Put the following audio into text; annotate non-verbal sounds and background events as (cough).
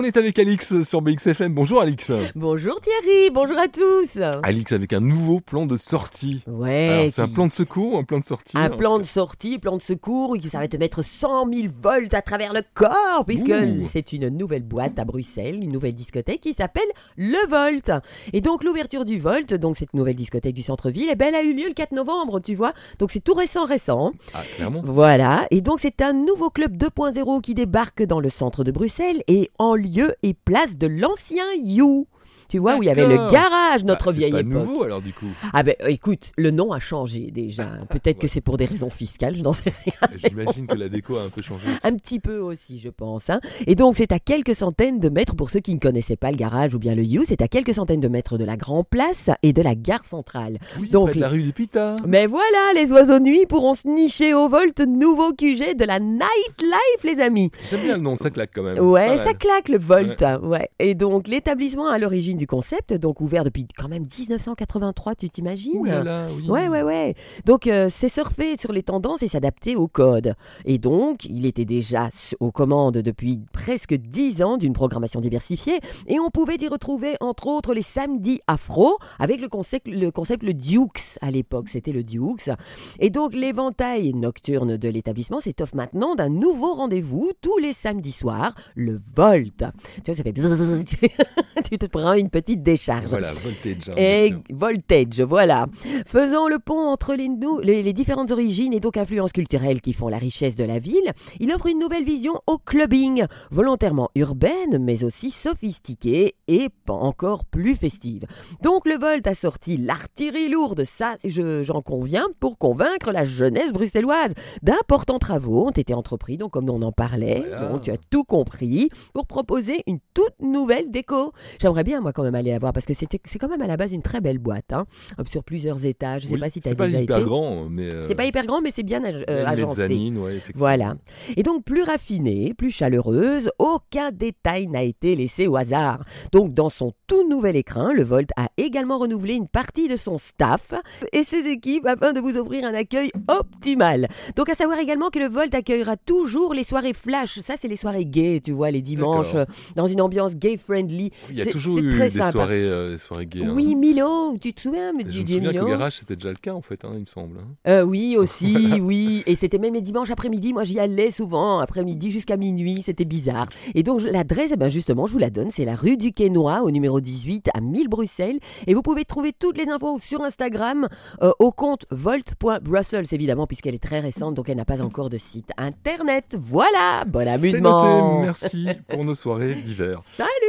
On est avec Alix sur BXFM. Bonjour Alix. Bonjour Thierry, bonjour à tous. Alix avec un nouveau plan de sortie. Ouais. C'est un plan de secours ou un plan de sortie Un plan de sortie, plan de secours, ça va te mettre 100 000 volts à travers le corps, puisque c'est une nouvelle boîte à Bruxelles, une nouvelle discothèque qui s'appelle Le Volt. Et donc l'ouverture du Volt, donc cette nouvelle discothèque du centre-ville, eh ben, elle a eu lieu le 4 novembre, tu vois. Donc c'est tout récent, récent. Ah, clairement. Voilà. Et donc c'est un nouveau club 2.0 qui débarque dans le centre de Bruxelles et en lieu et place de l'ancien You tu vois, où il y avait le garage, notre bah, vieille pas époque. nouveau alors du coup. Ah ben écoute, le nom a changé déjà. Peut-être que c'est pour des raisons fiscales, je n'en sais rien. J'imagine que la déco a un peu changé. Un petit peu aussi, je pense. Hein. Et donc c'est à quelques centaines de mètres, pour ceux qui ne connaissaient pas le garage ou bien le You, c'est à quelques centaines de mètres de la Grand Place et de la gare centrale. Oui, donc près de la rue des Pita. Mais voilà, les oiseaux de nuit pourront se nicher au Volt, nouveau QG de la nightlife, les amis. J'aime bien le nom, ça claque quand même. Ouais, ça claque le Volt. Ouais. Et donc l'établissement à l'origine du concept, donc ouvert depuis quand même 1983, tu t'imagines Ouh là là, oui. Ouais, ouais, ouais. Donc, euh, c'est surfer sur les tendances et s'adapter au code. Et donc, il était déjà aux commandes depuis presque 10 ans d'une programmation diversifiée. Et on pouvait y retrouver, entre autres, les samedis afro, avec le concept, le, concept, le Dukes à l'époque. C'était le Dukes. Et donc, l'éventail nocturne de l'établissement s'étoffe maintenant d'un nouveau rendez-vous tous les samedis soirs, le Volt. Tu vois, ça fait tu te prends une petite décharge. Voilà, voltage. Hein, et voltage, voilà. Faisant le pont entre les, les, différentes origines et donc influences culturelles qui font la richesse de la ville, il offre une nouvelle vision au clubbing, volontairement urbaine, mais aussi sophistiquée et encore plus festive. Donc le Volt a sorti l'artillerie lourde, ça j'en conviens, pour convaincre la jeunesse bruxelloise. D'importants travaux ont été entrepris, donc comme on en parlait, donc tu as tout compris, pour proposer une toute nouvelle déco. J'aimerais bien moi quand même aller la voir parce que c'était c'est quand même à la base une très belle boîte, hein, sur plusieurs étages. Je sais pas si tu as déjà pas hyper grand, mais euh, c'est pas hyper grand, mais c'est bien euh, agencé. Ouais, voilà. Et donc plus raffinée, plus chaleureuse, aucun détail n'a été laissé au hasard. Donc dans son tout nouvel écran, le Volt a également renouvelé une partie de son staff et ses équipes afin de vous offrir un accueil optimal. Donc à savoir également que le Volt accueillera toujours les soirées flash. Ça c'est les soirées gays, tu vois, les dimanches dans une ambiance gay friendly. Il y a toujours eu des soirées, euh, soirées gays. Hein. Oui, Milo, tu te souviens mais Je me souviens qu'au garage, c'était déjà le cas, en fait, hein, il me semble. Hein. Euh, oui, aussi, (laughs) oui. Et c'était même les dimanches après-midi. Moi, j'y allais souvent, après-midi jusqu'à minuit. C'était bizarre. Et donc, l'adresse, eh ben, justement, je vous la donne. C'est la rue du Quénois, au numéro 18, à 1000 Bruxelles. Et vous pouvez trouver toutes les infos sur Instagram euh, au compte volt.brussels, évidemment, puisqu'elle est très récente, donc elle n'a pas encore de site internet. Voilà, bon amusement. Noté. Merci pour nos soirées d'hiver. (laughs) Salut